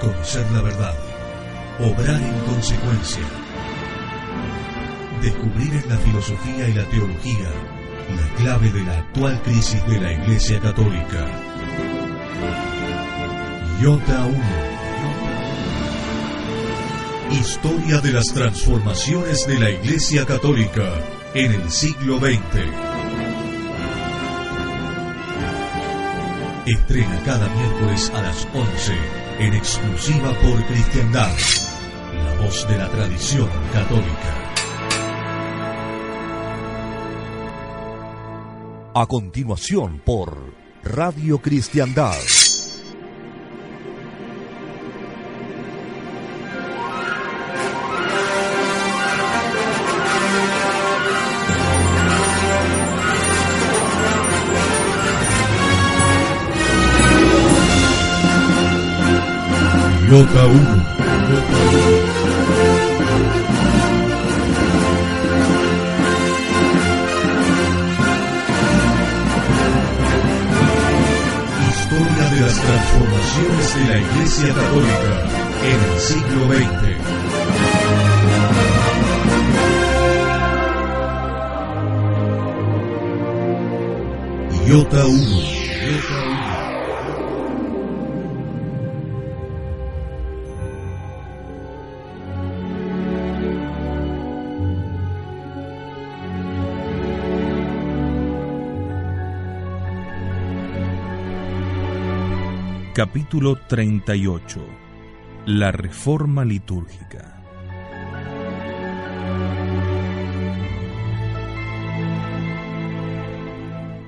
Conocer la verdad. Obrar en consecuencia. Descubrir en la filosofía y la teología la clave de la actual crisis de la Iglesia Católica. Iota 1. Historia de las transformaciones de la Iglesia Católica en el siglo XX. Estrena cada miércoles a las 11 en exclusiva por Cristiandad, la voz de la tradición católica. A continuación por Radio Cristiandad. Iota 1. Historia de las transformaciones de la Iglesia Católica en el siglo XX. Iota 1. Capítulo 38 La Reforma Litúrgica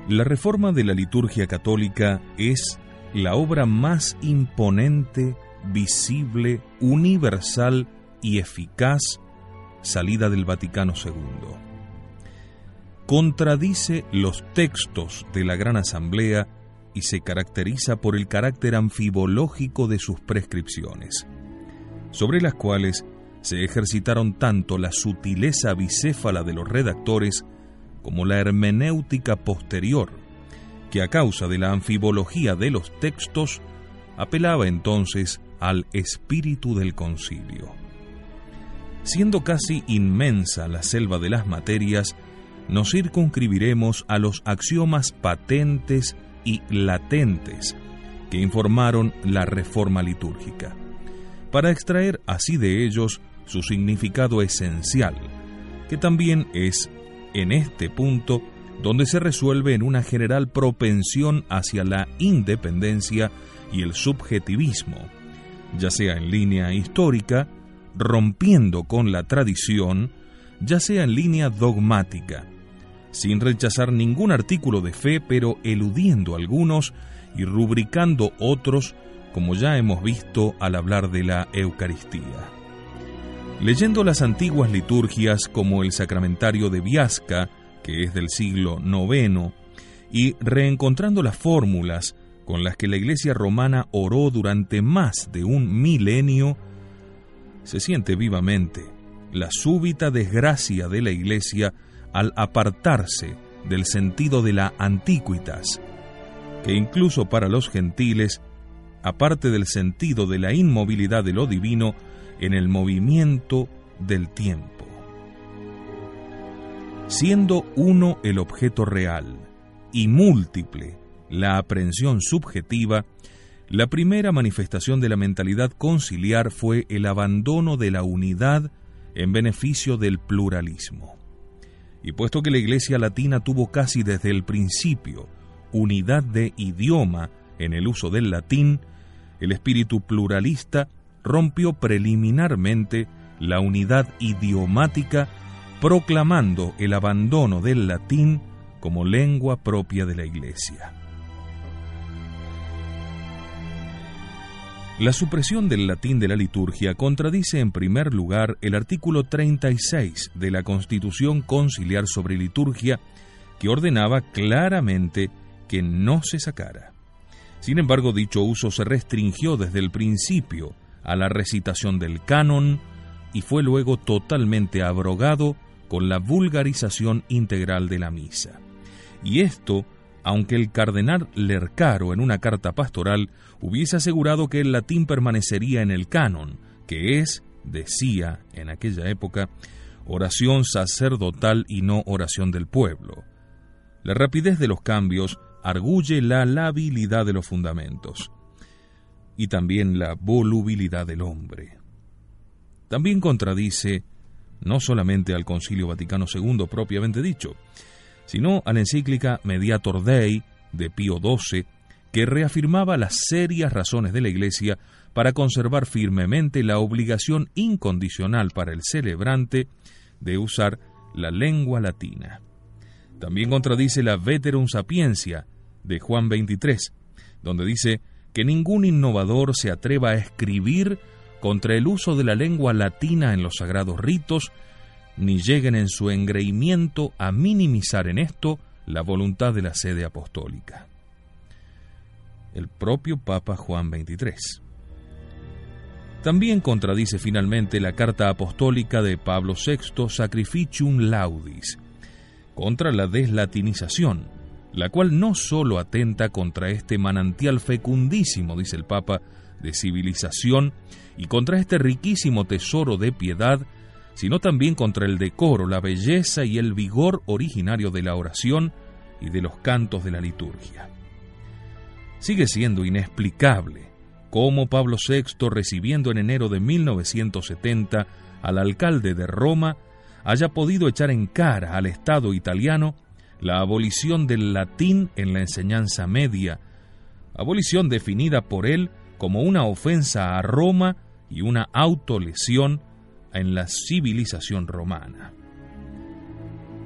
La reforma de la liturgia católica es la obra más imponente, visible, universal y eficaz salida del Vaticano II. Contradice los textos de la Gran Asamblea y se caracteriza por el carácter anfibológico de sus prescripciones, sobre las cuales se ejercitaron tanto la sutileza bicéfala de los redactores como la hermenéutica posterior, que a causa de la anfibología de los textos apelaba entonces al espíritu del concilio. Siendo casi inmensa la selva de las materias, nos circunscribiremos a los axiomas patentes y latentes que informaron la reforma litúrgica, para extraer así de ellos su significado esencial, que también es en este punto donde se resuelve en una general propensión hacia la independencia y el subjetivismo, ya sea en línea histórica, rompiendo con la tradición, ya sea en línea dogmática, sin rechazar ningún artículo de fe, pero eludiendo algunos y rubricando otros, como ya hemos visto al hablar de la Eucaristía. Leyendo las antiguas liturgias como el Sacramentario de Viasca, que es del siglo IX, y reencontrando las fórmulas con las que la Iglesia romana oró durante más de un milenio, se siente vivamente la súbita desgracia de la Iglesia al apartarse del sentido de la antiquitas, que incluso para los gentiles, aparte del sentido de la inmovilidad de lo divino, en el movimiento del tiempo. Siendo uno el objeto real y múltiple la aprehensión subjetiva, la primera manifestación de la mentalidad conciliar fue el abandono de la unidad en beneficio del pluralismo. Y puesto que la Iglesia Latina tuvo casi desde el principio unidad de idioma en el uso del latín, el espíritu pluralista rompió preliminarmente la unidad idiomática proclamando el abandono del latín como lengua propia de la Iglesia. La supresión del latín de la liturgia contradice en primer lugar el artículo 36 de la Constitución Conciliar sobre Liturgia, que ordenaba claramente que no se sacara. Sin embargo, dicho uso se restringió desde el principio a la recitación del canon y fue luego totalmente abrogado con la vulgarización integral de la misa. Y esto aunque el cardenal Lercaro en una carta pastoral hubiese asegurado que el latín permanecería en el canon, que es, decía en aquella época, oración sacerdotal y no oración del pueblo. La rapidez de los cambios arguye la labilidad de los fundamentos y también la volubilidad del hombre. También contradice no solamente al Concilio Vaticano II propiamente dicho, sino a la encíclica Mediator Dei de Pío XII, que reafirmaba las serias razones de la Iglesia para conservar firmemente la obligación incondicional para el celebrante de usar la lengua latina. También contradice la Veterum Sapiencia de Juan 23, donde dice que ningún innovador se atreva a escribir contra el uso de la lengua latina en los sagrados ritos ni lleguen en su engreimiento a minimizar en esto la voluntad de la sede apostólica. El propio Papa Juan XXIII. También contradice finalmente la carta apostólica de Pablo VI Sacrificium Laudis contra la deslatinización, la cual no sólo atenta contra este manantial fecundísimo, dice el Papa, de civilización y contra este riquísimo tesoro de piedad sino también contra el decoro, la belleza y el vigor originario de la oración y de los cantos de la liturgia. Sigue siendo inexplicable cómo Pablo VI, recibiendo en enero de 1970 al alcalde de Roma, haya podido echar en cara al Estado italiano la abolición del latín en la enseñanza media, abolición definida por él como una ofensa a Roma y una autolesión en la civilización romana.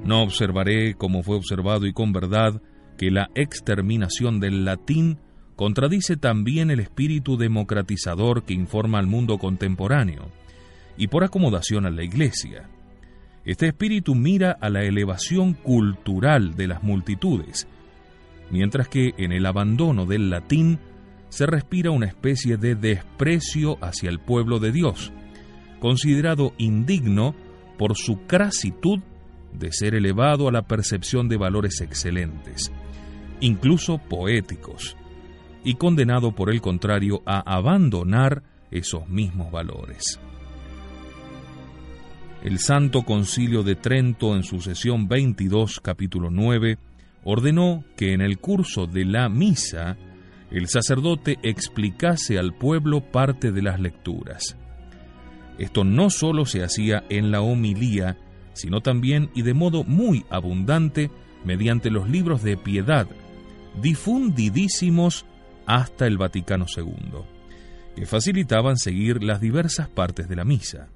No observaré, como fue observado y con verdad, que la exterminación del latín contradice también el espíritu democratizador que informa al mundo contemporáneo, y por acomodación a la Iglesia. Este espíritu mira a la elevación cultural de las multitudes, mientras que en el abandono del latín se respira una especie de desprecio hacia el pueblo de Dios, considerado indigno por su crasitud de ser elevado a la percepción de valores excelentes, incluso poéticos, y condenado por el contrario a abandonar esos mismos valores. El Santo Concilio de Trento en su sesión 22, capítulo 9, ordenó que en el curso de la misa el sacerdote explicase al pueblo parte de las lecturas. Esto no solo se hacía en la homilía, sino también y de modo muy abundante mediante los libros de piedad, difundidísimos hasta el Vaticano II, que facilitaban seguir las diversas partes de la misa.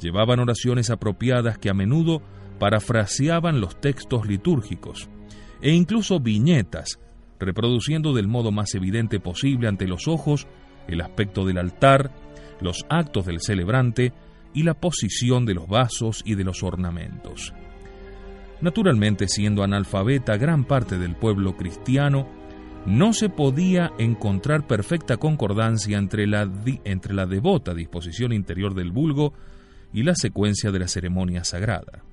Llevaban oraciones apropiadas que a menudo parafraseaban los textos litúrgicos, e incluso viñetas, reproduciendo del modo más evidente posible ante los ojos el aspecto del altar, los actos del celebrante y la posición de los vasos y de los ornamentos. Naturalmente, siendo analfabeta gran parte del pueblo cristiano, no se podía encontrar perfecta concordancia entre la, entre la devota disposición interior del vulgo y la secuencia de la ceremonia sagrada.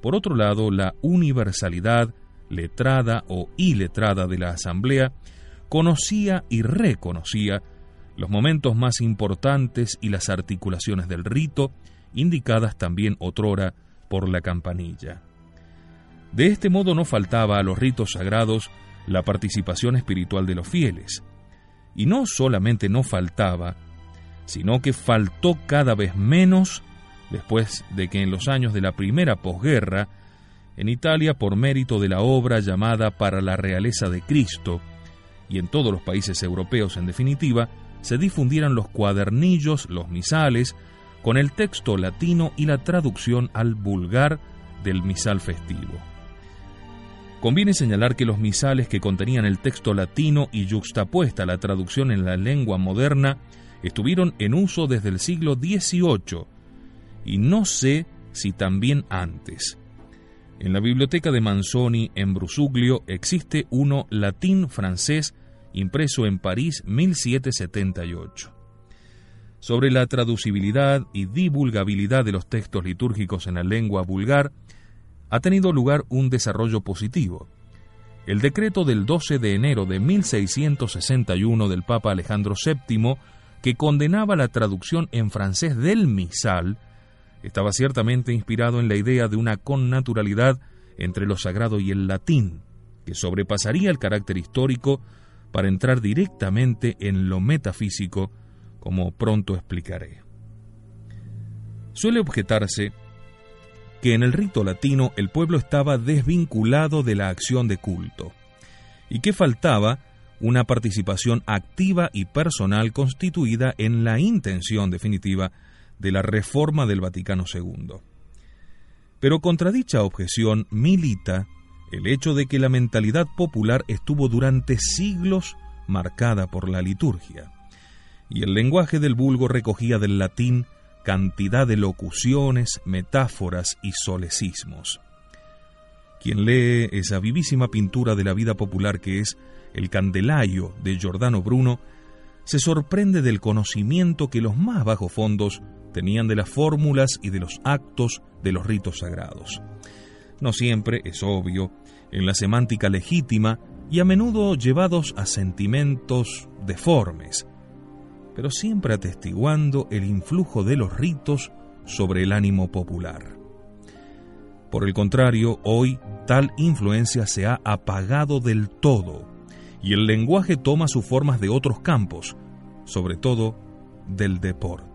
Por otro lado, la universalidad, letrada o iletrada de la asamblea, conocía y reconocía los momentos más importantes y las articulaciones del rito, indicadas también otrora por la campanilla. De este modo no faltaba a los ritos sagrados la participación espiritual de los fieles. Y no solamente no faltaba, sino que faltó cada vez menos después de que en los años de la primera posguerra, en Italia por mérito de la obra llamada Para la Realeza de Cristo, y en todos los países europeos en definitiva, se difundieran los cuadernillos, los misales, con el texto latino y la traducción al vulgar del misal festivo. Conviene señalar que los misales que contenían el texto latino y yuxtapuesta la traducción en la lengua moderna estuvieron en uso desde el siglo XVIII y no sé si también antes. En la biblioteca de Manzoni en Brusuglio existe uno latín-francés impreso en París 1778. Sobre la traducibilidad y divulgabilidad de los textos litúrgicos en la lengua vulgar, ha tenido lugar un desarrollo positivo. El decreto del 12 de enero de 1661 del Papa Alejandro VII, que condenaba la traducción en francés del misal, estaba ciertamente inspirado en la idea de una connaturalidad entre lo sagrado y el latín, que sobrepasaría el carácter histórico para entrar directamente en lo metafísico, como pronto explicaré. Suele objetarse que en el rito latino el pueblo estaba desvinculado de la acción de culto y que faltaba una participación activa y personal constituida en la intención definitiva de la reforma del Vaticano II. Pero contra dicha objeción milita el hecho de que la mentalidad popular estuvo durante siglos marcada por la liturgia, y el lenguaje del vulgo recogía del latín cantidad de locuciones, metáforas y solecismos. Quien lee esa vivísima pintura de la vida popular que es El Candelario de Giordano Bruno, se sorprende del conocimiento que los más bajos fondos tenían de las fórmulas y de los actos de los ritos sagrados. No siempre, es obvio, en la semántica legítima y a menudo llevados a sentimientos deformes, pero siempre atestiguando el influjo de los ritos sobre el ánimo popular. Por el contrario, hoy tal influencia se ha apagado del todo y el lenguaje toma sus formas de otros campos, sobre todo del deporte.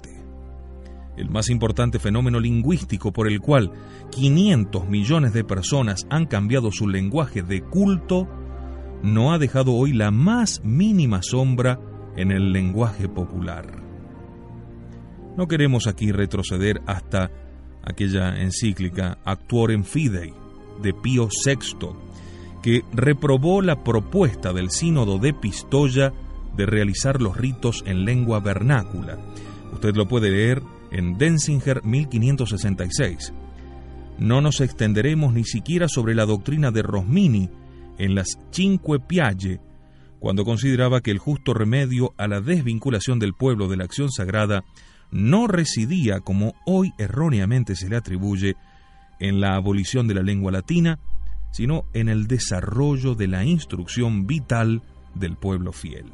El más importante fenómeno lingüístico por el cual 500 millones de personas han cambiado su lenguaje de culto no ha dejado hoy la más mínima sombra en el lenguaje popular. No queremos aquí retroceder hasta aquella encíclica Actuorem Fidei de Pío VI, que reprobó la propuesta del sínodo de Pistoia de realizar los ritos en lengua vernácula. Usted lo puede leer en Denzinger 1566. No nos extenderemos ni siquiera sobre la doctrina de Rosmini en las Cinque Pialle cuando consideraba que el justo remedio a la desvinculación del pueblo de la acción sagrada no residía, como hoy erróneamente se le atribuye, en la abolición de la lengua latina, sino en el desarrollo de la instrucción vital del pueblo fiel.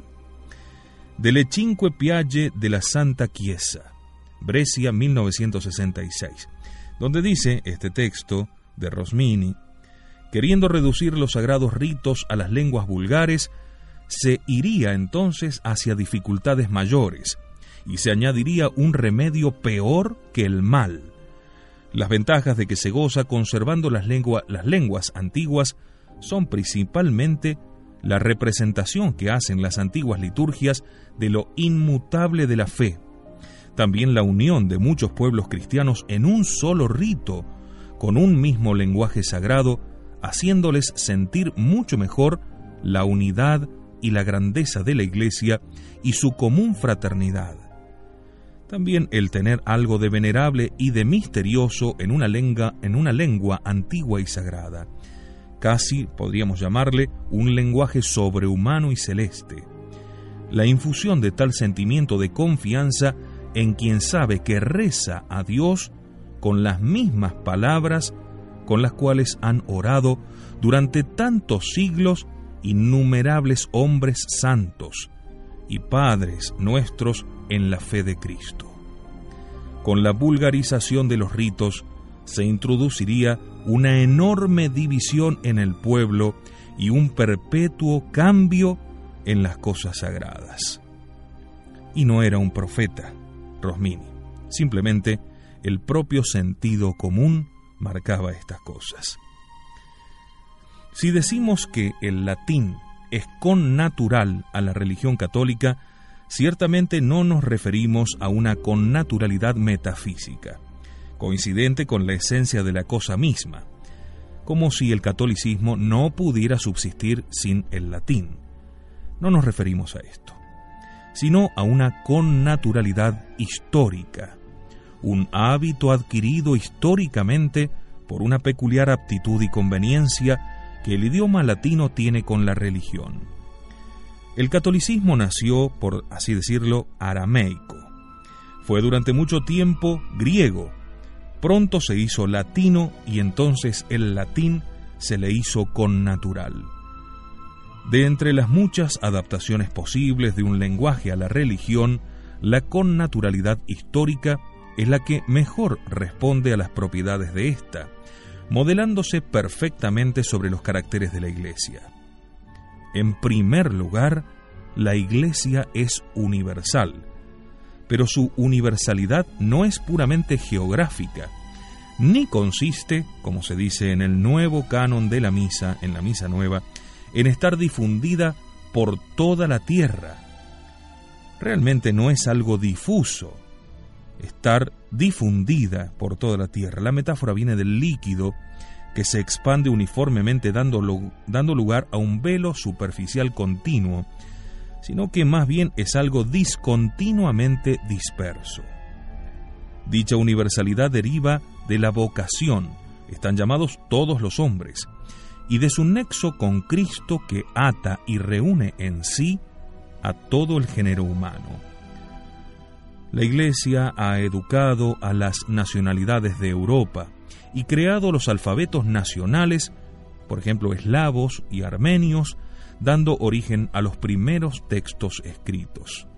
De Le Cinque Pialle de la Santa Chiesa, Brescia 1966, donde dice este texto de Rosmini, queriendo reducir los sagrados ritos a las lenguas vulgares, se iría entonces hacia dificultades mayores y se añadiría un remedio peor que el mal. Las ventajas de que se goza conservando las, las lenguas antiguas son principalmente la representación que hacen las antiguas liturgias de lo inmutable de la fe, también la unión de muchos pueblos cristianos en un solo rito, con un mismo lenguaje sagrado, haciéndoles sentir mucho mejor la unidad y la grandeza de la Iglesia y su común fraternidad. También el tener algo de venerable y de misterioso en una, lengua, en una lengua antigua y sagrada. Casi podríamos llamarle un lenguaje sobrehumano y celeste. La infusión de tal sentimiento de confianza en quien sabe que reza a Dios con las mismas palabras con las cuales han orado durante tantos siglos innumerables hombres santos y padres nuestros en la fe de Cristo. Con la vulgarización de los ritos se introduciría una enorme división en el pueblo y un perpetuo cambio en las cosas sagradas. Y no era un profeta, Rosmini, simplemente el propio sentido común marcaba estas cosas. Si decimos que el latín es connatural a la religión católica, ciertamente no nos referimos a una connaturalidad metafísica, coincidente con la esencia de la cosa misma. como si el catolicismo no pudiera subsistir sin el latín. No nos referimos a esto, sino a una connaturalidad histórica, un hábito adquirido históricamente por una peculiar aptitud y conveniencia que el idioma latino tiene con la religión. El catolicismo nació, por así decirlo, arameico. Fue durante mucho tiempo griego, pronto se hizo latino y entonces el latín se le hizo connatural. De entre las muchas adaptaciones posibles de un lenguaje a la religión, la connaturalidad histórica es la que mejor responde a las propiedades de ésta, modelándose perfectamente sobre los caracteres de la Iglesia. En primer lugar, la Iglesia es universal, pero su universalidad no es puramente geográfica, ni consiste, como se dice en el nuevo canon de la misa, en la misa nueva, en estar difundida por toda la tierra. Realmente no es algo difuso, estar difundida por toda la tierra. La metáfora viene del líquido que se expande uniformemente dando, lugar a un velo superficial continuo, sino que más bien es algo discontinuamente disperso. Dicha universalidad deriva de la vocación, están llamados todos los hombres, y de su nexo con Cristo que ata y reúne en sí a todo el género humano. La Iglesia ha educado a las nacionalidades de Europa y creado los alfabetos nacionales, por ejemplo eslavos y armenios, dando origen a los primeros textos escritos.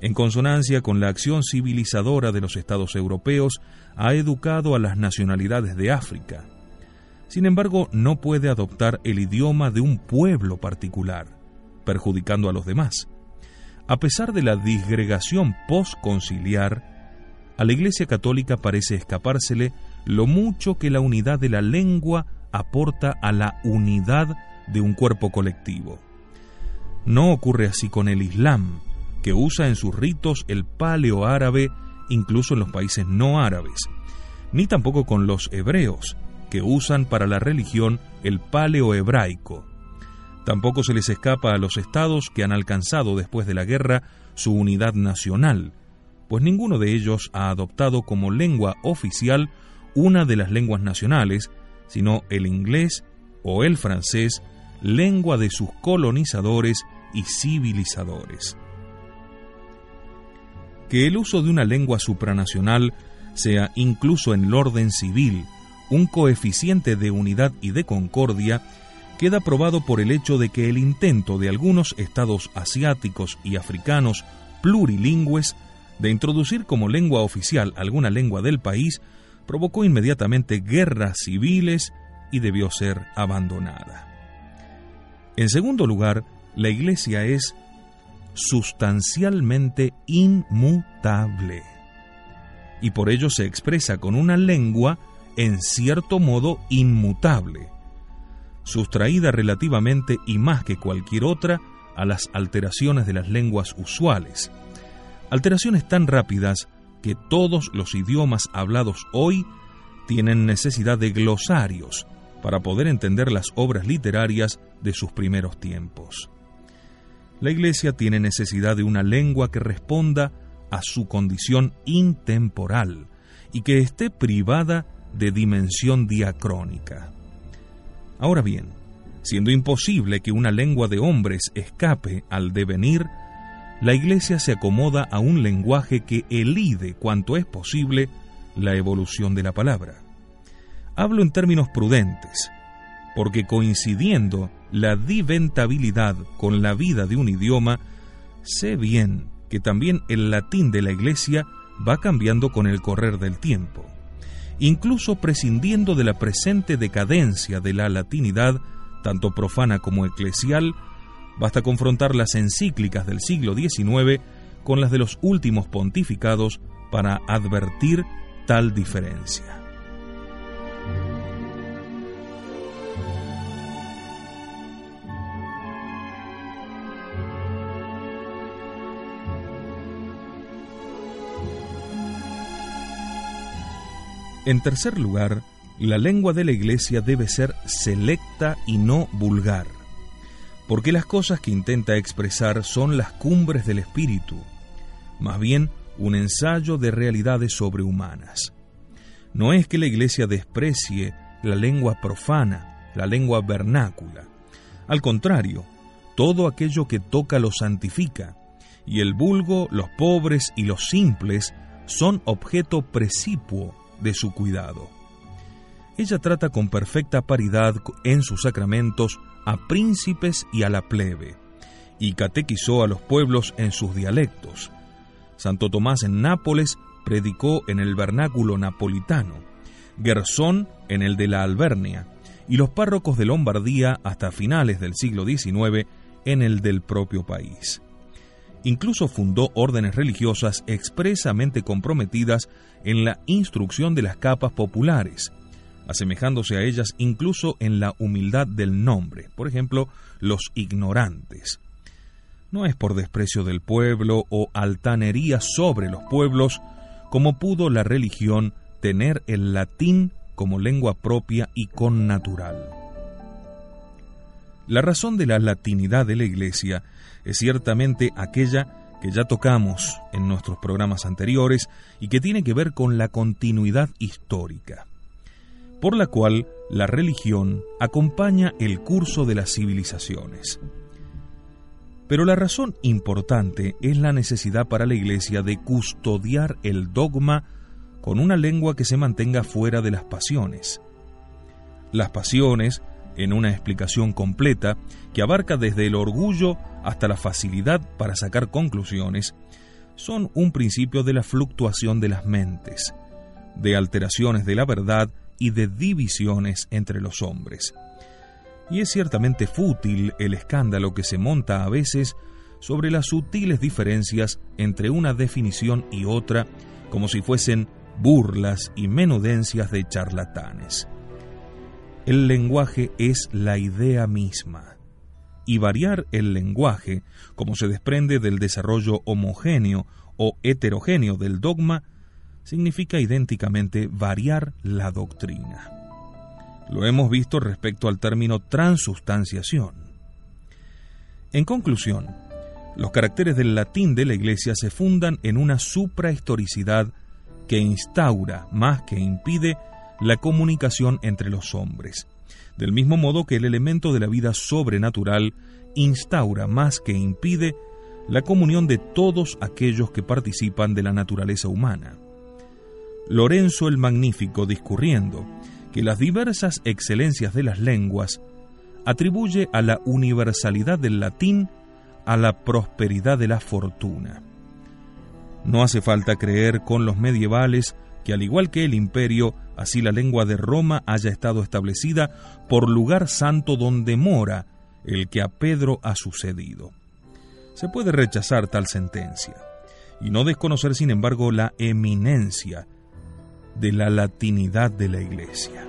En consonancia con la acción civilizadora de los estados europeos, ha educado a las nacionalidades de África. Sin embargo, no puede adoptar el idioma de un pueblo particular, perjudicando a los demás. A pesar de la disgregación postconciliar, a la Iglesia Católica parece escapársele lo mucho que la unidad de la lengua aporta a la unidad de un cuerpo colectivo. No ocurre así con el Islam, que usa en sus ritos el paleo árabe incluso en los países no árabes, ni tampoco con los hebreos, que usan para la religión el paleo hebraico. Tampoco se les escapa a los estados que han alcanzado después de la guerra su unidad nacional, pues ninguno de ellos ha adoptado como lengua oficial una de las lenguas nacionales, sino el inglés o el francés, lengua de sus colonizadores y civilizadores. Que el uso de una lengua supranacional sea incluso en el orden civil un coeficiente de unidad y de concordia queda probado por el hecho de que el intento de algunos estados asiáticos y africanos plurilingües de introducir como lengua oficial alguna lengua del país provocó inmediatamente guerras civiles y debió ser abandonada. En segundo lugar, la Iglesia es sustancialmente inmutable y por ello se expresa con una lengua en cierto modo inmutable, sustraída relativamente y más que cualquier otra a las alteraciones de las lenguas usuales. Alteraciones tan rápidas que todos los idiomas hablados hoy tienen necesidad de glosarios para poder entender las obras literarias de sus primeros tiempos. La Iglesia tiene necesidad de una lengua que responda a su condición intemporal y que esté privada de dimensión diacrónica. Ahora bien, siendo imposible que una lengua de hombres escape al devenir, la Iglesia se acomoda a un lenguaje que elide cuanto es posible la evolución de la palabra. Hablo en términos prudentes, porque coincidiendo la diventabilidad con la vida de un idioma, sé bien que también el latín de la Iglesia va cambiando con el correr del tiempo incluso prescindiendo de la presente decadencia de la latinidad, tanto profana como eclesial, basta confrontar las encíclicas del siglo XIX con las de los últimos pontificados para advertir tal diferencia. En tercer lugar, la lengua de la iglesia debe ser selecta y no vulgar, porque las cosas que intenta expresar son las cumbres del espíritu, más bien un ensayo de realidades sobrehumanas. No es que la iglesia desprecie la lengua profana, la lengua vernácula. Al contrario, todo aquello que toca lo santifica, y el vulgo, los pobres y los simples son objeto precipuo de su cuidado. Ella trata con perfecta paridad en sus sacramentos a príncipes y a la plebe, y catequizó a los pueblos en sus dialectos. Santo Tomás en Nápoles predicó en el vernáculo napolitano, Gersón en el de la Albernia, y los párrocos de Lombardía hasta finales del siglo XIX en el del propio país. Incluso fundó órdenes religiosas expresamente comprometidas en la instrucción de las capas populares, asemejándose a ellas incluso en la humildad del nombre, por ejemplo, los ignorantes. No es por desprecio del pueblo o altanería sobre los pueblos como pudo la religión tener el latín como lengua propia y connatural. La razón de la latinidad de la Iglesia es ciertamente aquella que ya tocamos en nuestros programas anteriores y que tiene que ver con la continuidad histórica por la cual la religión acompaña el curso de las civilizaciones. Pero la razón importante es la necesidad para la Iglesia de custodiar el dogma con una lengua que se mantenga fuera de las pasiones. Las pasiones, en una explicación completa que abarca desde el orgullo hasta la facilidad para sacar conclusiones, son un principio de la fluctuación de las mentes, de alteraciones de la verdad y de divisiones entre los hombres. Y es ciertamente fútil el escándalo que se monta a veces sobre las sutiles diferencias entre una definición y otra, como si fuesen burlas y menudencias de charlatanes. El lenguaje es la idea misma, y variar el lenguaje, como se desprende del desarrollo homogéneo o heterogéneo del dogma, significa idénticamente variar la doctrina. Lo hemos visto respecto al término transustanciación. En conclusión, los caracteres del latín de la Iglesia se fundan en una suprahistoricidad que instaura más que impide la comunicación entre los hombres, del mismo modo que el elemento de la vida sobrenatural instaura más que impide la comunión de todos aquellos que participan de la naturaleza humana. Lorenzo el Magnífico discurriendo que las diversas excelencias de las lenguas atribuye a la universalidad del latín a la prosperidad de la fortuna. No hace falta creer con los medievales que al igual que el imperio, así la lengua de Roma haya estado establecida por lugar santo donde mora el que a Pedro ha sucedido. Se puede rechazar tal sentencia y no desconocer sin embargo la eminencia de la latinidad de la Iglesia.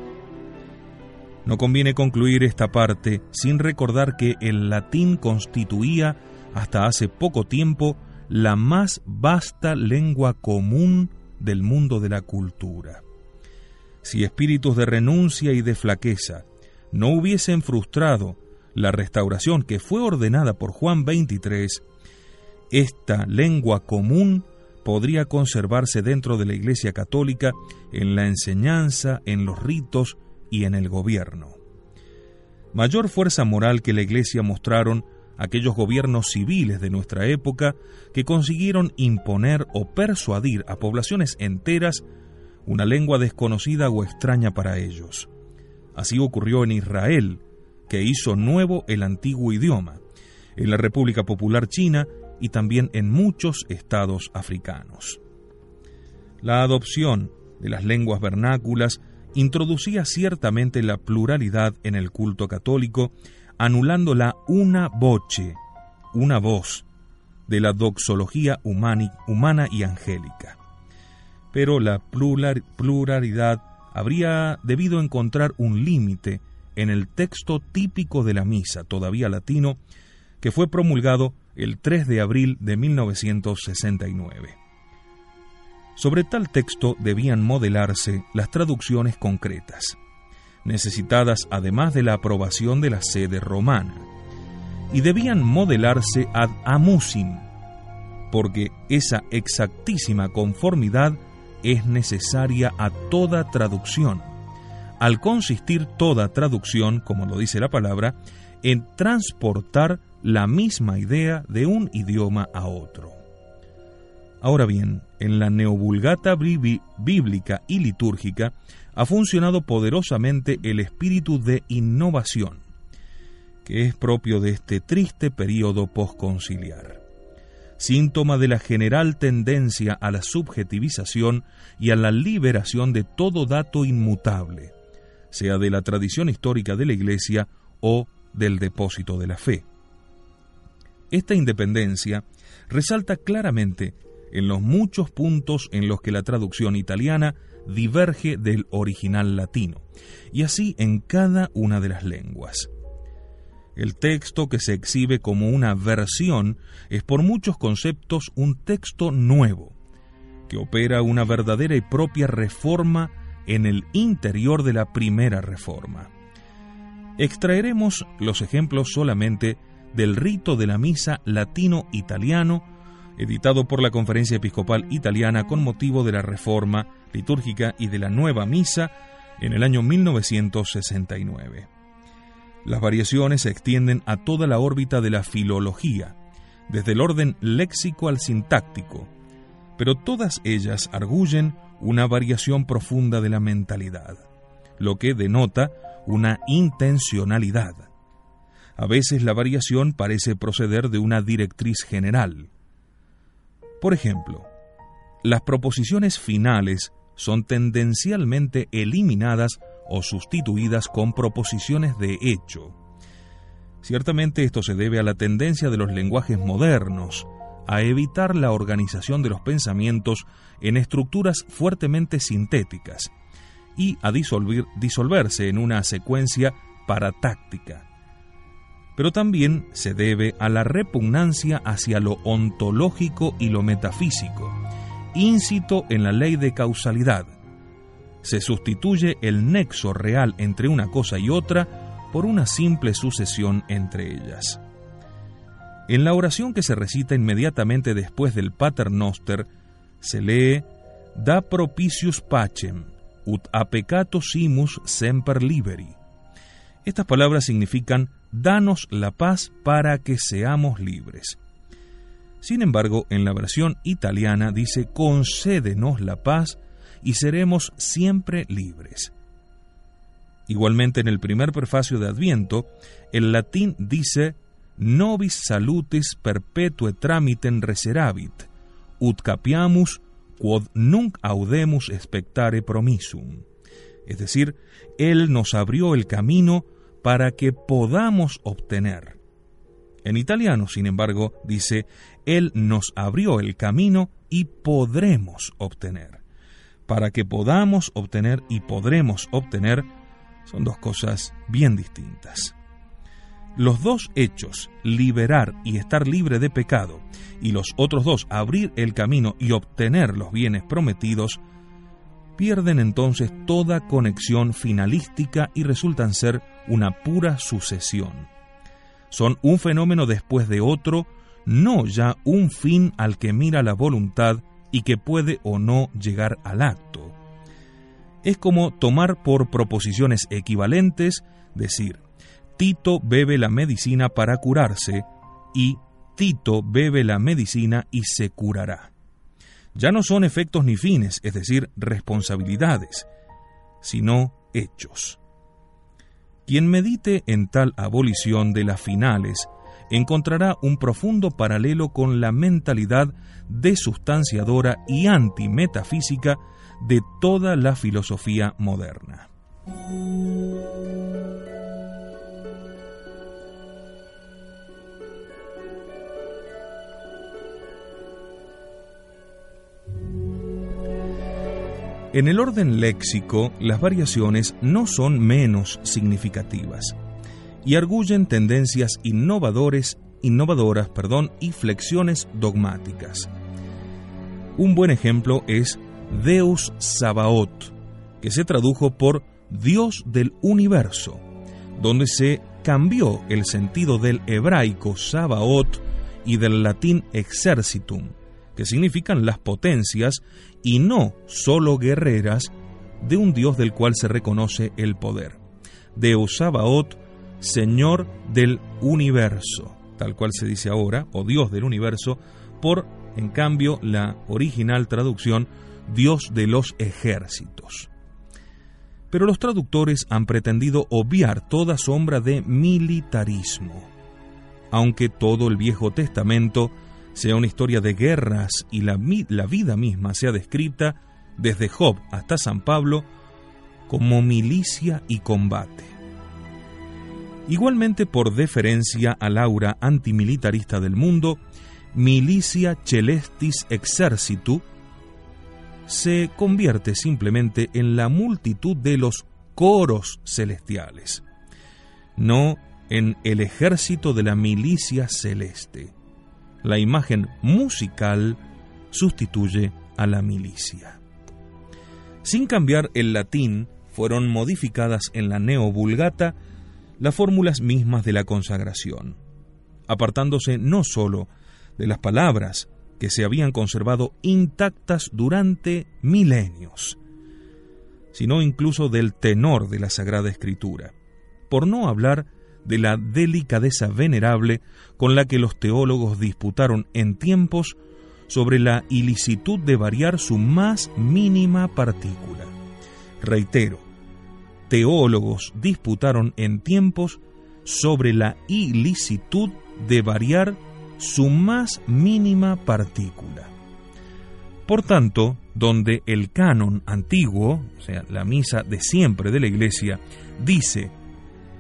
No conviene concluir esta parte sin recordar que el latín constituía hasta hace poco tiempo la más vasta lengua común del mundo de la cultura. Si espíritus de renuncia y de flaqueza no hubiesen frustrado la restauración que fue ordenada por Juan 23, esta lengua común podría conservarse dentro de la Iglesia Católica en la enseñanza, en los ritos y en el gobierno. Mayor fuerza moral que la Iglesia mostraron aquellos gobiernos civiles de nuestra época que consiguieron imponer o persuadir a poblaciones enteras una lengua desconocida o extraña para ellos. Así ocurrió en Israel, que hizo nuevo el antiguo idioma, en la República Popular China y también en muchos estados africanos. La adopción de las lenguas vernáculas introducía ciertamente la pluralidad en el culto católico, anulando la una voce, una voz, de la doxología humana y angélica. Pero la pluralidad habría debido encontrar un límite en el texto típico de la misa, todavía latino, que fue promulgado el 3 de abril de 1969. Sobre tal texto debían modelarse las traducciones concretas, necesitadas además de la aprobación de la sede romana, y debían modelarse ad amusim, porque esa exactísima conformidad es necesaria a toda traducción, al consistir toda traducción, como lo dice la palabra, en transportar la misma idea de un idioma a otro. Ahora bien, en la neovulgata bíblica y litúrgica ha funcionado poderosamente el espíritu de innovación, que es propio de este triste período posconciliar síntoma de la general tendencia a la subjetivización y a la liberación de todo dato inmutable, sea de la tradición histórica de la Iglesia o del depósito de la fe. Esta independencia resalta claramente en los muchos puntos en los que la traducción italiana diverge del original latino, y así en cada una de las lenguas. El texto que se exhibe como una versión es por muchos conceptos un texto nuevo, que opera una verdadera y propia reforma en el interior de la primera reforma. Extraeremos los ejemplos solamente del rito de la misa latino-italiano, editado por la Conferencia Episcopal Italiana con motivo de la reforma litúrgica y de la nueva misa en el año 1969. Las variaciones se extienden a toda la órbita de la filología, desde el orden léxico al sintáctico, pero todas ellas arguyen una variación profunda de la mentalidad, lo que denota una intencionalidad. A veces la variación parece proceder de una directriz general. Por ejemplo, las proposiciones finales son tendencialmente eliminadas o sustituidas con proposiciones de hecho. Ciertamente esto se debe a la tendencia de los lenguajes modernos a evitar la organización de los pensamientos en estructuras fuertemente sintéticas y a disolverse en una secuencia paratáctica. Pero también se debe a la repugnancia hacia lo ontológico y lo metafísico, íncito en la ley de causalidad, se sustituye el nexo real entre una cosa y otra por una simple sucesión entre ellas. En la oración que se recita inmediatamente después del Pater Noster, se lee Da propicius pacem, ut a peccato simus semper liberi. Estas palabras significan Danos la paz para que seamos libres. Sin embargo, en la versión italiana dice Concédenos la paz y seremos siempre libres. Igualmente en el primer prefacio de Adviento, el latín dice Nobis salutis perpetue tramitem reseravit, ut capiamus quod nunc audemus expectare promissum. Es decir, Él nos abrió el camino para que podamos obtener. En italiano, sin embargo, dice, Él nos abrió el camino y podremos obtener para que podamos obtener y podremos obtener son dos cosas bien distintas. Los dos hechos, liberar y estar libre de pecado, y los otros dos, abrir el camino y obtener los bienes prometidos, pierden entonces toda conexión finalística y resultan ser una pura sucesión. Son un fenómeno después de otro, no ya un fin al que mira la voluntad y que puede o no llegar al acto. Es como tomar por proposiciones equivalentes, decir, Tito bebe la medicina para curarse y Tito bebe la medicina y se curará. Ya no son efectos ni fines, es decir, responsabilidades, sino hechos. Quien medite en tal abolición de las finales encontrará un profundo paralelo con la mentalidad desustanciadora y antimetafísica de toda la filosofía moderna. En el orden léxico, las variaciones no son menos significativas y arguyen tendencias innovadores, innovadoras perdón, y flexiones dogmáticas. Un buen ejemplo es Deus Sabaoth, que se tradujo por Dios del universo, donde se cambió el sentido del hebraico Sabaoth y del latín exercitum, que significan las potencias y no solo guerreras de un Dios del cual se reconoce el poder. Deus Sabaoth, Señor del universo, tal cual se dice ahora, o Dios del universo, por, en cambio, la original traducción, Dios de los ejércitos. Pero los traductores han pretendido obviar toda sombra de militarismo. Aunque todo el Viejo Testamento sea una historia de guerras y la, vida misma sea descrita, desde Job hasta San Pablo, como milicia y combate. Igualmente por deferencia al aura antimilitarista del mundo, Milicia Celestis Exercitu se convierte simplemente en la multitud de los coros celestiales, no en el ejército de la milicia celeste. La imagen musical sustituye a la milicia. Sin cambiar el latín, fueron modificadas en la neovulgata las fórmulas mismas de la consagración, apartándose no sólo de las palabras que se habían conservado intactas durante milenios, sino incluso del tenor de la Sagrada Escritura, por no hablar de la delicadeza venerable con la que los teólogos disputaron en tiempos sobre la ilicitud de variar su más mínima partícula. Reitero, teólogos disputaron en tiempos sobre la ilicitud de variar su más mínima partícula. Por tanto, donde el canon antiguo, o sea, la misa de siempre de la Iglesia, dice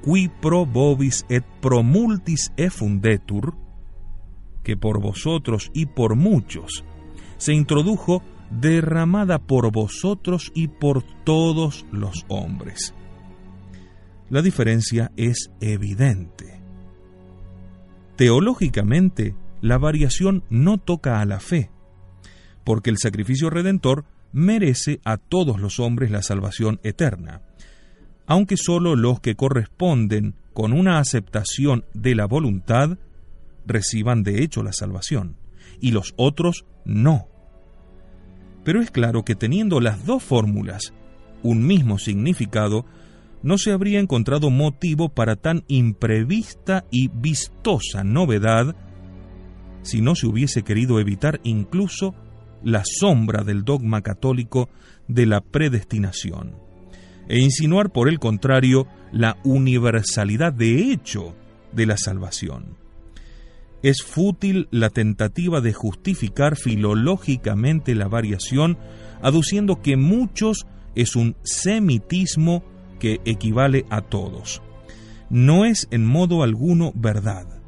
qui pro vobis et pro multis effundetur, que por vosotros y por muchos se introdujo derramada por vosotros y por todos los hombres. La diferencia es evidente. Teológicamente, la variación no toca a la fe, porque el sacrificio redentor merece a todos los hombres la salvación eterna, aunque sólo los que corresponden con una aceptación de la voluntad reciban de hecho la salvación, y los otros no. Pero es claro que teniendo las dos fórmulas un mismo significado, no se habría encontrado motivo para tan imprevista y vistosa novedad si no se hubiese querido evitar incluso la sombra del dogma católico de la predestinación, e insinuar por el contrario la universalidad de hecho de la salvación. Es fútil la tentativa de justificar filológicamente la variación, aduciendo que muchos es un semitismo que equivale a todos. No es en modo alguno verdad.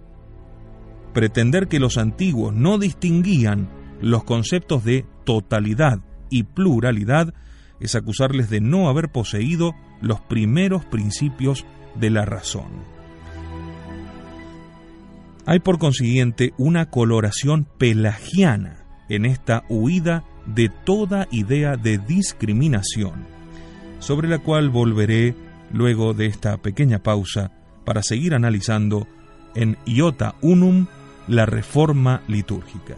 Pretender que los antiguos no distinguían los conceptos de totalidad y pluralidad es acusarles de no haber poseído los primeros principios de la razón. Hay por consiguiente una coloración pelagiana en esta huida de toda idea de discriminación sobre la cual volveré luego de esta pequeña pausa para seguir analizando en Iota Unum la reforma litúrgica.